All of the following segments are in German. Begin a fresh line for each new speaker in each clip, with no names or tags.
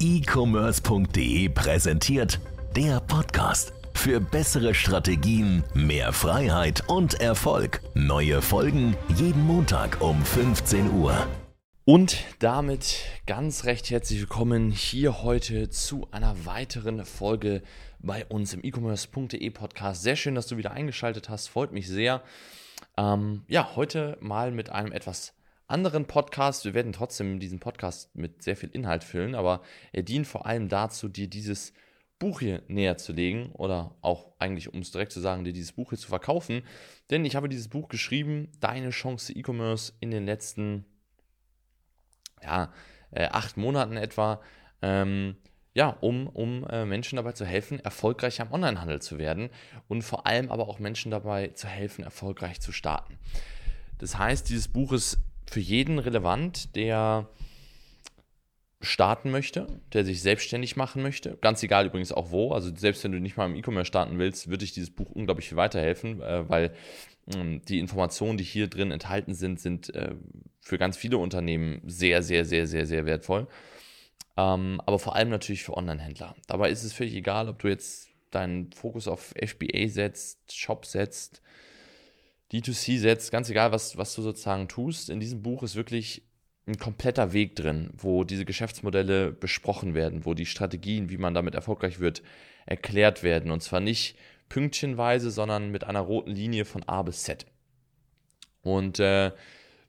e-commerce.de präsentiert der Podcast. Für bessere Strategien, mehr Freiheit und Erfolg. Neue Folgen jeden Montag um 15 Uhr.
Und damit ganz recht herzlich willkommen hier heute zu einer weiteren Folge bei uns im e-commerce.de Podcast. Sehr schön, dass du wieder eingeschaltet hast, freut mich sehr. Ähm, ja, heute mal mit einem etwas anderen Podcast. Wir werden trotzdem diesen Podcast mit sehr viel Inhalt füllen, aber er dient vor allem dazu, dir dieses Buch hier näher zu legen oder auch eigentlich, um es direkt zu sagen, dir dieses Buch hier zu verkaufen. Denn ich habe dieses Buch geschrieben, Deine Chance E-Commerce in den letzten ja, äh, acht Monaten etwa. Ähm, ja, um, um äh, Menschen dabei zu helfen, erfolgreich am Onlinehandel zu werden und vor allem aber auch Menschen dabei zu helfen, erfolgreich zu starten. Das heißt, dieses Buch ist für jeden relevant, der starten möchte, der sich selbstständig machen möchte. Ganz egal übrigens auch wo. Also selbst wenn du nicht mal im E-Commerce starten willst, würde ich dieses Buch unglaublich viel weiterhelfen, äh, weil äh, die Informationen, die hier drin enthalten sind, sind äh, für ganz viele Unternehmen sehr, sehr, sehr, sehr, sehr wertvoll. Ähm, aber vor allem natürlich für Online-Händler. Dabei ist es völlig egal, ob du jetzt deinen Fokus auf FBA setzt, Shop setzt, D2C setzt, ganz egal, was, was du sozusagen tust. In diesem Buch ist wirklich ein kompletter Weg drin, wo diese Geschäftsmodelle besprochen werden, wo die Strategien, wie man damit erfolgreich wird, erklärt werden. Und zwar nicht pünktchenweise, sondern mit einer roten Linie von A bis Z. Und äh,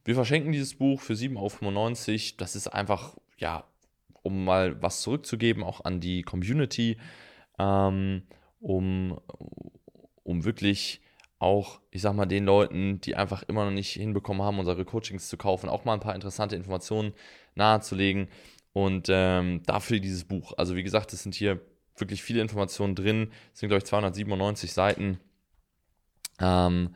wir verschenken dieses Buch für 7,95 Euro. Das ist einfach, ja, um mal was zurückzugeben, auch an die Community, ähm, um, um wirklich auch, ich sag mal, den Leuten, die einfach immer noch nicht hinbekommen haben, unsere Coachings zu kaufen, auch mal ein paar interessante Informationen nahezulegen. Und ähm, dafür dieses Buch. Also, wie gesagt, es sind hier wirklich viele Informationen drin. Es sind, glaube ich, 297 Seiten. Ähm,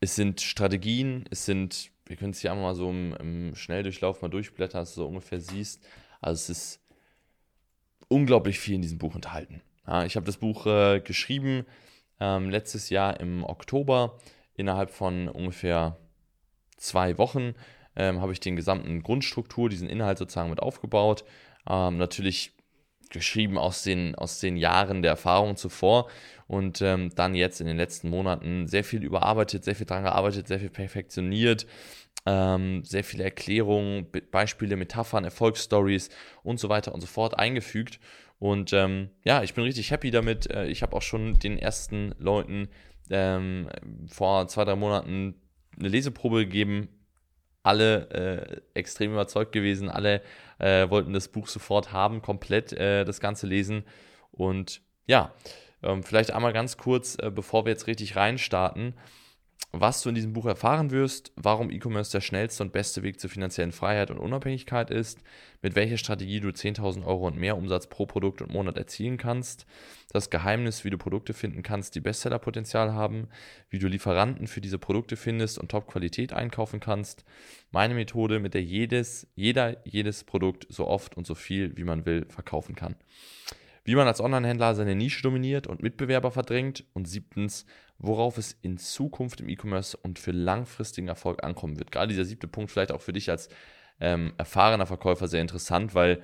es sind Strategien, es sind, wir können es hier einmal mal so im, im Schnelldurchlauf mal durchblättern, dass du so ungefähr siehst. Also, es ist unglaublich viel in diesem Buch enthalten. Ja, ich habe das Buch äh, geschrieben ähm, letztes Jahr im Oktober. Innerhalb von ungefähr zwei Wochen ähm, habe ich den gesamten Grundstruktur, diesen Inhalt sozusagen mit aufgebaut. Ähm, natürlich geschrieben aus den, aus den Jahren der Erfahrung zuvor und ähm, dann jetzt in den letzten Monaten sehr viel überarbeitet, sehr viel dran gearbeitet, sehr viel perfektioniert, ähm, sehr viele Erklärungen, Beispiele, Metaphern, Erfolgsstories und so weiter und so fort eingefügt. Und ähm, ja, ich bin richtig happy damit. Äh, ich habe auch schon den ersten Leuten ähm, vor zwei, drei Monaten eine Leseprobe gegeben. Alle äh, extrem überzeugt gewesen, alle äh, wollten das Buch sofort haben, komplett äh, das Ganze lesen. Und ja, ähm, vielleicht einmal ganz kurz, äh, bevor wir jetzt richtig reinstarten was du in diesem Buch erfahren wirst, warum E-Commerce der schnellste und beste Weg zur finanziellen Freiheit und Unabhängigkeit ist, mit welcher Strategie du 10.000 Euro und mehr Umsatz pro Produkt und Monat erzielen kannst, das Geheimnis, wie du Produkte finden kannst, die Bestsellerpotenzial haben, wie du Lieferanten für diese Produkte findest und Top-Qualität einkaufen kannst, meine Methode, mit der jedes, jeder jedes Produkt so oft und so viel, wie man will, verkaufen kann wie man als Onlinehändler seine Nische dominiert und Mitbewerber verdrängt und siebtens, worauf es in Zukunft im E-Commerce und für langfristigen Erfolg ankommen wird. Gerade dieser siebte Punkt vielleicht auch für dich als ähm, erfahrener Verkäufer sehr interessant, weil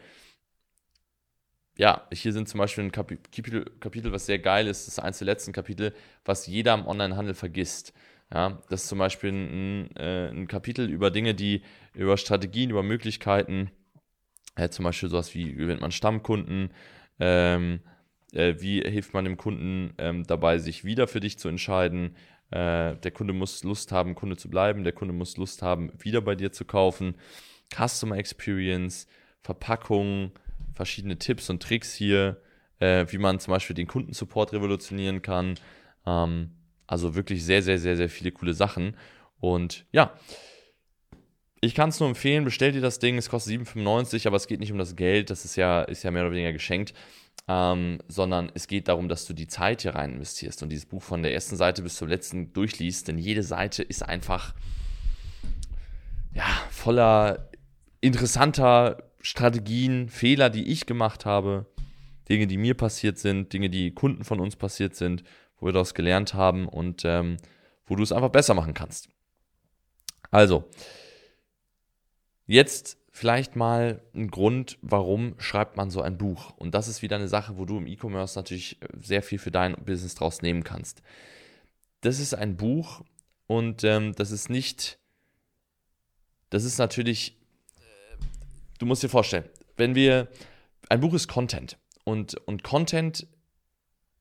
ja, hier sind zum Beispiel ein Kapitel, Kapitel, was sehr geil ist, das ist eins der letzten Kapitel, was jeder im Onlinehandel vergisst. Ja, das ist zum Beispiel ein, äh, ein Kapitel über Dinge, die über Strategien, über Möglichkeiten, äh, zum Beispiel sowas wie gewinnt man Stammkunden, ähm, äh, wie hilft man dem Kunden ähm, dabei, sich wieder für dich zu entscheiden? Äh, der Kunde muss Lust haben, Kunde zu bleiben. Der Kunde muss Lust haben, wieder bei dir zu kaufen. Customer Experience, Verpackung, verschiedene Tipps und Tricks hier, äh, wie man zum Beispiel den Kundensupport revolutionieren kann. Ähm, also wirklich sehr, sehr, sehr, sehr viele coole Sachen. Und ja, ich kann es nur empfehlen, bestell dir das Ding, es kostet 7,95, aber es geht nicht um das Geld, das ist ja, ist ja mehr oder weniger geschenkt, ähm, sondern es geht darum, dass du die Zeit hier rein investierst und dieses Buch von der ersten Seite bis zur letzten durchliest, denn jede Seite ist einfach ja, voller interessanter Strategien, Fehler, die ich gemacht habe, Dinge, die mir passiert sind, Dinge, die Kunden von uns passiert sind, wo wir daraus gelernt haben und ähm, wo du es einfach besser machen kannst. Also, Jetzt vielleicht mal ein Grund, warum schreibt man so ein Buch. Und das ist wieder eine Sache, wo du im E-Commerce natürlich sehr viel für dein Business draus nehmen kannst. Das ist ein Buch und ähm, das ist nicht, das ist natürlich, äh, du musst dir vorstellen, wenn wir, ein Buch ist Content und, und Content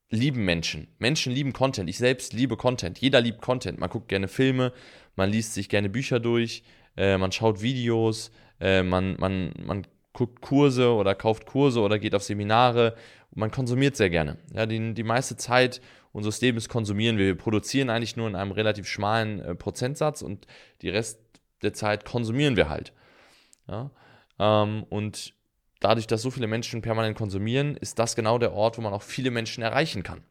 lieben Menschen. Menschen lieben Content. Ich selbst liebe Content. Jeder liebt Content. Man guckt gerne Filme, man liest sich gerne Bücher durch, äh, man schaut Videos, äh, man, man, man guckt Kurse oder kauft Kurse oder geht auf Seminare. Man konsumiert sehr gerne. Ja, die, die meiste Zeit unseres Lebens konsumieren wir. Wir produzieren eigentlich nur in einem relativ schmalen äh, Prozentsatz und die Rest der Zeit konsumieren wir halt. Ja? Ähm, und dadurch, dass so viele Menschen permanent konsumieren, ist das genau der Ort, wo man auch viele Menschen erreichen kann.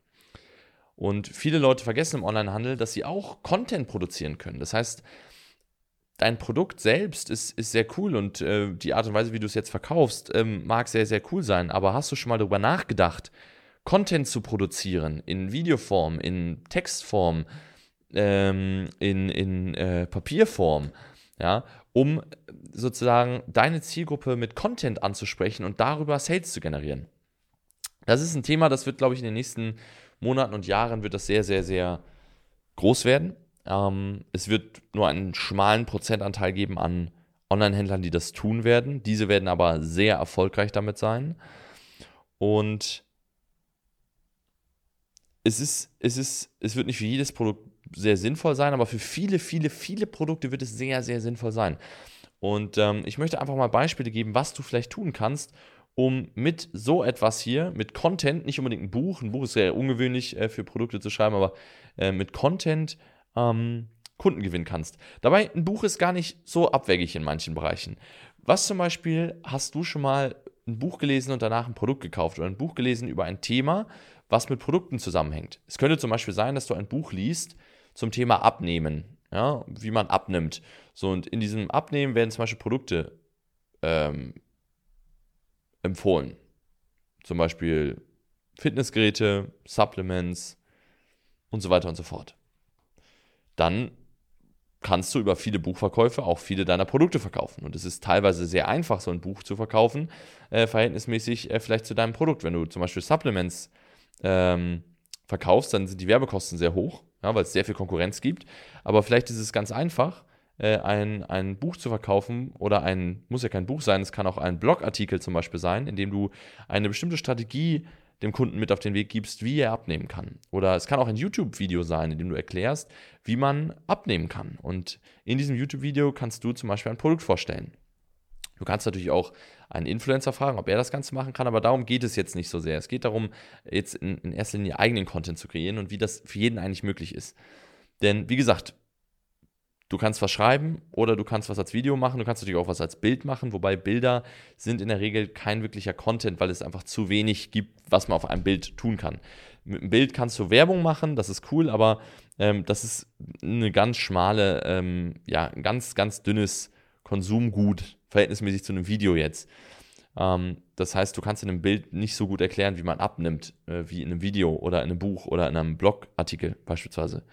Und viele Leute vergessen im Onlinehandel, dass sie auch Content produzieren können. Das heißt, dein Produkt selbst ist, ist sehr cool und äh, die Art und Weise, wie du es jetzt verkaufst, ähm, mag sehr, sehr cool sein. Aber hast du schon mal darüber nachgedacht, Content zu produzieren in Videoform, in Textform, ähm, in, in äh, Papierform, ja, um sozusagen deine Zielgruppe mit Content anzusprechen und darüber Sales zu generieren. Das ist ein Thema, das wird, glaube ich, in den nächsten Monaten und Jahren wird das sehr, sehr, sehr groß werden. Ähm, es wird nur einen schmalen Prozentanteil geben an Online-Händlern, die das tun werden. Diese werden aber sehr erfolgreich damit sein. Und es ist, es ist, es wird nicht für jedes Produkt sehr sinnvoll sein, aber für viele, viele, viele Produkte wird es sehr, sehr sinnvoll sein. Und ähm, ich möchte einfach mal Beispiele geben, was du vielleicht tun kannst, um mit so etwas hier, mit Content, nicht unbedingt ein Buch, ein Buch ist sehr ungewöhnlich äh, für Produkte zu schreiben, aber äh, mit Content ähm, Kunden gewinnen kannst. Dabei, ein Buch ist gar nicht so abwegig in manchen Bereichen. Was zum Beispiel hast du schon mal ein Buch gelesen und danach ein Produkt gekauft oder ein Buch gelesen über ein Thema, was mit Produkten zusammenhängt? Es könnte zum Beispiel sein, dass du ein Buch liest zum Thema Abnehmen, ja, wie man abnimmt. So, und in diesem Abnehmen werden zum Beispiel Produkte ähm, empfohlen. Zum Beispiel Fitnessgeräte, Supplements und so weiter und so fort. Dann kannst du über viele Buchverkäufe auch viele deiner Produkte verkaufen. Und es ist teilweise sehr einfach, so ein Buch zu verkaufen, äh, verhältnismäßig äh, vielleicht zu deinem Produkt. Wenn du zum Beispiel Supplements ähm, verkaufst, dann sind die Werbekosten sehr hoch, ja, weil es sehr viel Konkurrenz gibt. Aber vielleicht ist es ganz einfach, äh, ein, ein Buch zu verkaufen oder ein, muss ja kein Buch sein, es kann auch ein Blogartikel zum Beispiel sein, in dem du eine bestimmte Strategie dem Kunden mit auf den Weg gibst, wie er abnehmen kann. Oder es kann auch ein YouTube-Video sein, in dem du erklärst, wie man abnehmen kann. Und in diesem YouTube-Video kannst du zum Beispiel ein Produkt vorstellen. Du kannst natürlich auch einen Influencer fragen, ob er das Ganze machen kann, aber darum geht es jetzt nicht so sehr. Es geht darum, jetzt in, in erster Linie eigenen Content zu kreieren und wie das für jeden eigentlich möglich ist. Denn wie gesagt, Du kannst was schreiben oder du kannst was als Video machen, du kannst natürlich auch was als Bild machen, wobei Bilder sind in der Regel kein wirklicher Content, weil es einfach zu wenig gibt, was man auf einem Bild tun kann. Mit einem Bild kannst du Werbung machen, das ist cool, aber ähm, das ist eine ganz schmale, ähm, ja, ein ganz, ganz dünnes Konsumgut, verhältnismäßig zu einem Video jetzt. Ähm, das heißt, du kannst in einem Bild nicht so gut erklären, wie man abnimmt, äh, wie in einem Video oder in einem Buch oder in einem Blogartikel beispielsweise.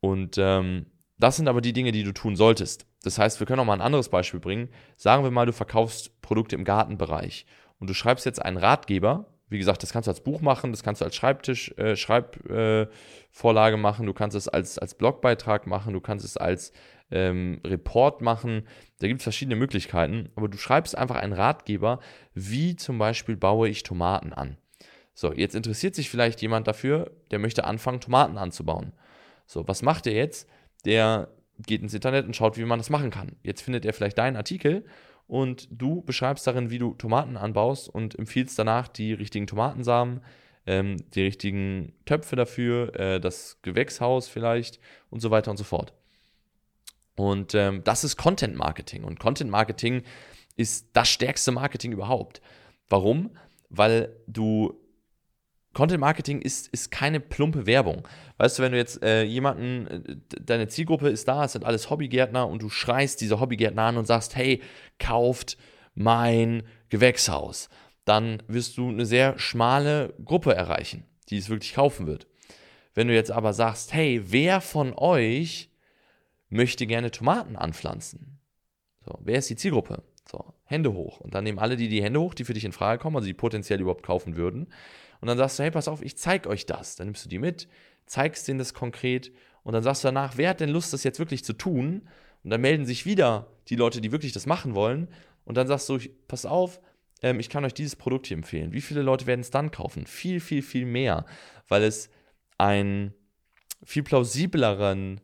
Und ähm, das sind aber die Dinge, die du tun solltest. Das heißt, wir können auch mal ein anderes Beispiel bringen. Sagen wir mal, du verkaufst Produkte im Gartenbereich und du schreibst jetzt einen Ratgeber. Wie gesagt, das kannst du als Buch machen, das kannst du als Schreibtisch, äh, Schreibvorlage äh, machen, du kannst es als, als Blogbeitrag machen, du kannst es als ähm, Report machen. Da gibt es verschiedene Möglichkeiten, aber du schreibst einfach einen Ratgeber, wie zum Beispiel baue ich Tomaten an. So, jetzt interessiert sich vielleicht jemand dafür, der möchte anfangen, Tomaten anzubauen. So, was macht er jetzt? Der geht ins Internet und schaut, wie man das machen kann. Jetzt findet er vielleicht deinen Artikel und du beschreibst darin, wie du Tomaten anbaust und empfiehlst danach die richtigen Tomatensamen, ähm, die richtigen Töpfe dafür, äh, das Gewächshaus vielleicht und so weiter und so fort. Und ähm, das ist Content Marketing. Und Content Marketing ist das stärkste Marketing überhaupt. Warum? Weil du Content Marketing ist, ist keine plumpe Werbung. Weißt du, wenn du jetzt äh, jemanden, äh, deine Zielgruppe ist da, es sind alles Hobbygärtner und du schreist diese Hobbygärtner an und sagst, hey, kauft mein Gewächshaus, dann wirst du eine sehr schmale Gruppe erreichen, die es wirklich kaufen wird. Wenn du jetzt aber sagst, hey, wer von euch möchte gerne Tomaten anpflanzen? So, wer ist die Zielgruppe? So, Hände hoch. Und dann nehmen alle die die Hände hoch, die für dich in Frage kommen, also die potenziell überhaupt kaufen würden. Und dann sagst du, hey, pass auf, ich zeig euch das. Dann nimmst du die mit, zeigst denen das konkret und dann sagst du danach, wer hat denn Lust, das jetzt wirklich zu tun? Und dann melden sich wieder die Leute, die wirklich das machen wollen. Und dann sagst du, pass auf, ähm, ich kann euch dieses Produkt hier empfehlen. Wie viele Leute werden es dann kaufen? Viel, viel, viel mehr, weil es einen viel plausibleren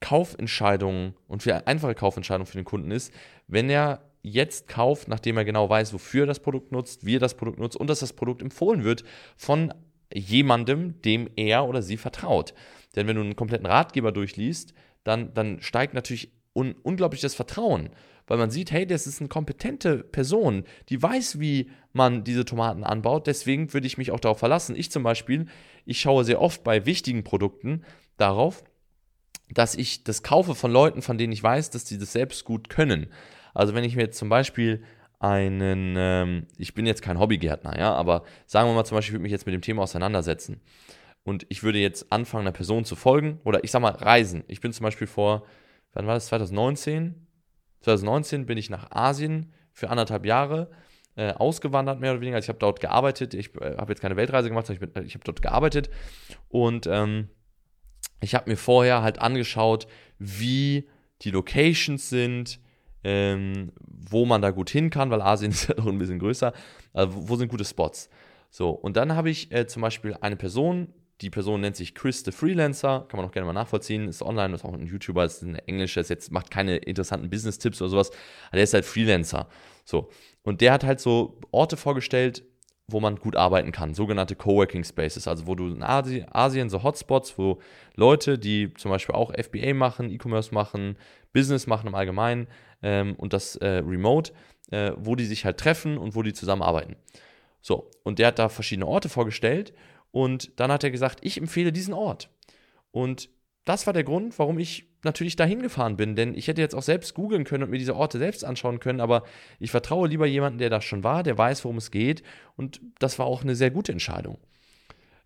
Kaufentscheidung und viel einfache Kaufentscheidung für den Kunden ist, wenn er jetzt kauft, nachdem er genau weiß, wofür er das Produkt nutzt, wie er das Produkt nutzt und dass das Produkt empfohlen wird von jemandem, dem er oder sie vertraut. Denn wenn du einen kompletten Ratgeber durchliest, dann, dann steigt natürlich un unglaublich das Vertrauen, weil man sieht, hey, das ist eine kompetente Person, die weiß, wie man diese Tomaten anbaut. Deswegen würde ich mich auch darauf verlassen. Ich zum Beispiel, ich schaue sehr oft bei wichtigen Produkten darauf, dass ich das kaufe von Leuten, von denen ich weiß, dass sie das selbst gut können. Also wenn ich mir jetzt zum Beispiel einen, ähm, ich bin jetzt kein Hobbygärtner, ja, aber sagen wir mal zum Beispiel, ich würde mich jetzt mit dem Thema auseinandersetzen und ich würde jetzt anfangen, einer Person zu folgen oder ich sag mal reisen. Ich bin zum Beispiel vor, wann war das, 2019? 2019 bin ich nach Asien für anderthalb Jahre äh, ausgewandert, mehr oder weniger. Also ich habe dort gearbeitet. Ich äh, habe jetzt keine Weltreise gemacht, sondern ich, ich habe dort gearbeitet. Und ähm, ich habe mir vorher halt angeschaut, wie die Locations sind, ähm, wo man da gut hin kann, weil Asien ist ja doch ein bisschen größer. Also wo, sind gute Spots? So, und dann habe ich äh, zum Beispiel eine Person, die Person nennt sich Chris the Freelancer, kann man auch gerne mal nachvollziehen, ist online, ist auch ein YouTuber, ist ein Englischer, ist jetzt macht keine interessanten Business-Tipps oder sowas, aber der ist halt Freelancer. So. Und der hat halt so Orte vorgestellt, wo man gut arbeiten kann, sogenannte Coworking Spaces, also wo du in Asien so Hotspots, wo Leute, die zum Beispiel auch FBA machen, E-Commerce machen, Business machen im Allgemeinen ähm, und das äh, Remote, äh, wo die sich halt treffen und wo die zusammenarbeiten. So, und der hat da verschiedene Orte vorgestellt und dann hat er gesagt, ich empfehle diesen Ort. Und das war der Grund, warum ich natürlich dahin gefahren bin, denn ich hätte jetzt auch selbst googeln können und mir diese Orte selbst anschauen können, aber ich vertraue lieber jemanden, der da schon war, der weiß, worum es geht und das war auch eine sehr gute Entscheidung.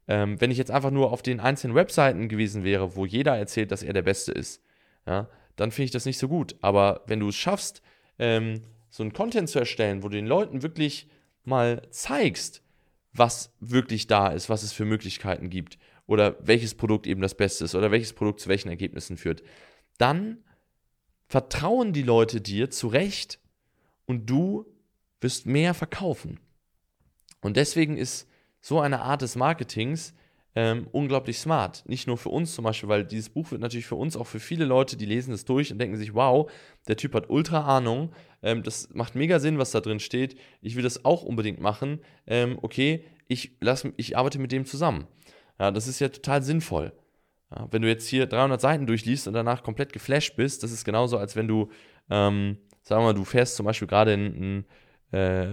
Ähm, wenn ich jetzt einfach nur auf den einzelnen Webseiten gewesen wäre, wo jeder erzählt, dass er der Beste ist, ja, dann finde ich das nicht so gut. Aber wenn du es schaffst, ähm, so einen Content zu erstellen, wo du den Leuten wirklich mal zeigst, was wirklich da ist, was es für Möglichkeiten gibt oder welches Produkt eben das Beste ist oder welches Produkt zu welchen Ergebnissen führt, dann vertrauen die Leute dir zu Recht und du wirst mehr verkaufen. Und deswegen ist so eine Art des Marketings ähm, unglaublich smart. Nicht nur für uns zum Beispiel, weil dieses Buch wird natürlich für uns auch für viele Leute, die lesen es durch und denken sich, wow, der Typ hat ultra Ahnung, ähm, das macht mega Sinn, was da drin steht. Ich will das auch unbedingt machen. Ähm, okay, ich, lass, ich arbeite mit dem zusammen. Ja, das ist ja total sinnvoll. Ja, wenn du jetzt hier 300 Seiten durchliest und danach komplett geflasht bist, das ist genauso, als wenn du, ähm, sagen wir mal, du fährst zum Beispiel gerade in, in äh,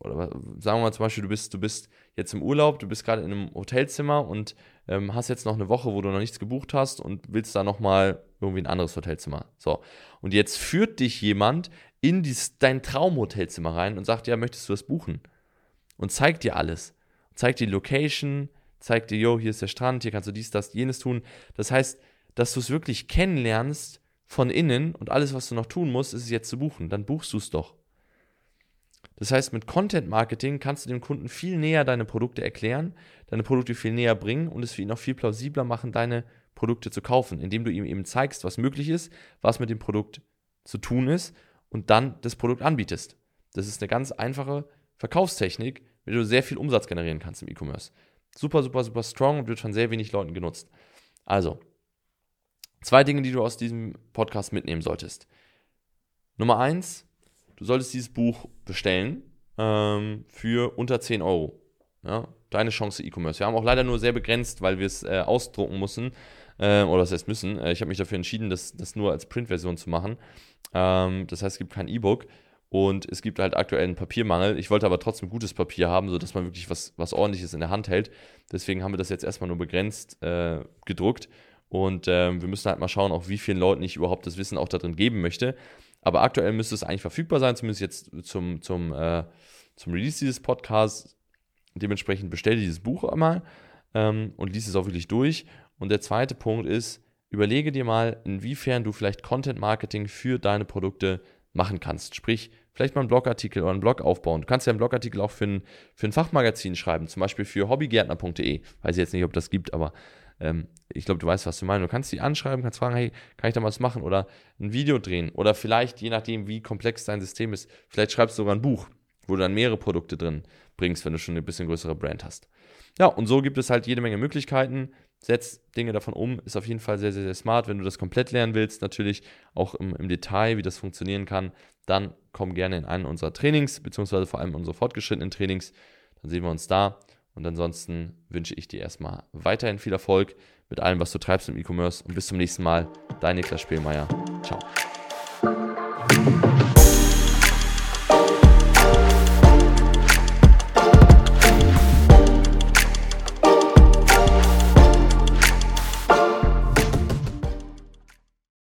oder sagen wir mal zum Beispiel, du bist, du bist jetzt im Urlaub, du bist gerade in einem Hotelzimmer und ähm, hast jetzt noch eine Woche, wo du noch nichts gebucht hast und willst da nochmal irgendwie ein anderes Hotelzimmer. So. Und jetzt führt dich jemand in dies, dein Traumhotelzimmer rein und sagt, ja, möchtest du das buchen? Und zeigt dir alles. Zeigt die Location, zeigt dir, yo, hier ist der Strand, hier kannst du dies, das, jenes tun. Das heißt, dass du es wirklich kennenlernst von innen und alles, was du noch tun musst, ist es jetzt zu buchen. Dann buchst du es doch. Das heißt, mit Content Marketing kannst du dem Kunden viel näher deine Produkte erklären, deine Produkte viel näher bringen und es für ihn auch viel plausibler machen, deine Produkte zu kaufen, indem du ihm eben zeigst, was möglich ist, was mit dem Produkt zu tun ist und dann das Produkt anbietest. Das ist eine ganz einfache Verkaufstechnik, mit der du sehr viel Umsatz generieren kannst im E-Commerce. Super, super, super strong und wird von sehr wenig Leuten genutzt. Also, zwei Dinge, die du aus diesem Podcast mitnehmen solltest. Nummer eins, du solltest dieses Buch bestellen ähm, für unter 10 Euro. Ja, deine Chance E-Commerce. Wir haben auch leider nur sehr begrenzt, weil wir es äh, ausdrucken müssen. Äh, oder das heißt müssen. Äh, ich habe mich dafür entschieden, das, das nur als Printversion zu machen. Ähm, das heißt, es gibt kein E-Book. Und es gibt halt aktuell einen Papiermangel. Ich wollte aber trotzdem gutes Papier haben, sodass man wirklich was, was ordentliches in der Hand hält. Deswegen haben wir das jetzt erstmal nur begrenzt äh, gedruckt. Und äh, wir müssen halt mal schauen, auch wie vielen Leuten ich überhaupt das Wissen auch da drin geben möchte. Aber aktuell müsste es eigentlich verfügbar sein, zumindest jetzt zum, zum, äh, zum Release dieses Podcasts. Dementsprechend bestell dieses Buch einmal ähm, und lies es auch wirklich durch. Und der zweite Punkt ist, überlege dir mal, inwiefern du vielleicht Content Marketing für deine Produkte machen kannst. Sprich, vielleicht mal einen Blogartikel oder einen Blog aufbauen. Du kannst ja einen Blogartikel auch für ein, für ein Fachmagazin schreiben, zum Beispiel für hobbygärtner.de. Weiß ich jetzt nicht, ob das gibt, aber ähm, ich glaube, du weißt, was du meinst. Du kannst die anschreiben, kannst fragen, hey, kann ich da was machen oder ein Video drehen oder vielleicht, je nachdem, wie komplex dein System ist, vielleicht schreibst du sogar ein Buch, wo du dann mehrere Produkte drin bringst, wenn du schon eine bisschen größere Brand hast. Ja, und so gibt es halt jede Menge Möglichkeiten. Setz Dinge davon um, ist auf jeden Fall sehr, sehr, sehr smart. Wenn du das komplett lernen willst, natürlich auch im, im Detail, wie das funktionieren kann, dann komm gerne in einen unserer Trainings, beziehungsweise vor allem unsere fortgeschrittenen Trainings. Dann sehen wir uns da. Und ansonsten wünsche ich dir erstmal weiterhin viel Erfolg mit allem, was du treibst im E-Commerce. Und bis zum nächsten Mal. Dein Niklas Spielmeier. Ciao.